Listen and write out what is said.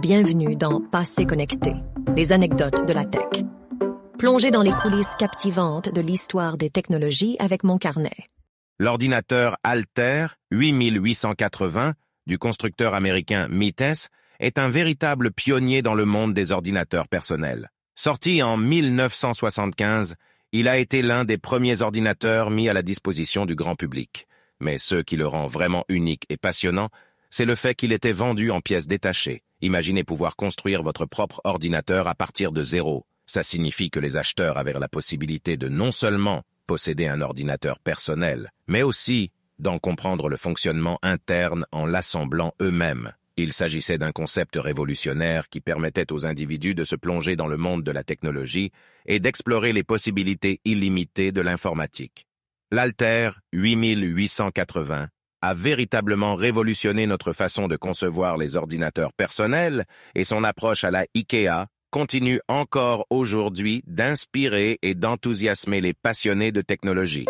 Bienvenue dans Passé connecté, les anecdotes de la tech. Plongez dans les coulisses captivantes de l'histoire des technologies avec mon carnet. L'ordinateur Alter 8880 du constructeur américain Mites est un véritable pionnier dans le monde des ordinateurs personnels. Sorti en 1975, il a été l'un des premiers ordinateurs mis à la disposition du grand public. Mais ce qui le rend vraiment unique et passionnant, c'est le fait qu'il était vendu en pièces détachées. Imaginez pouvoir construire votre propre ordinateur à partir de zéro. Ça signifie que les acheteurs avaient la possibilité de non seulement posséder un ordinateur personnel, mais aussi d'en comprendre le fonctionnement interne en l'assemblant eux-mêmes. Il s'agissait d'un concept révolutionnaire qui permettait aux individus de se plonger dans le monde de la technologie et d'explorer les possibilités illimitées de l'informatique. L'Alter 8880 a véritablement révolutionné notre façon de concevoir les ordinateurs personnels et son approche à la IKEA continue encore aujourd'hui d'inspirer et d'enthousiasmer les passionnés de technologie.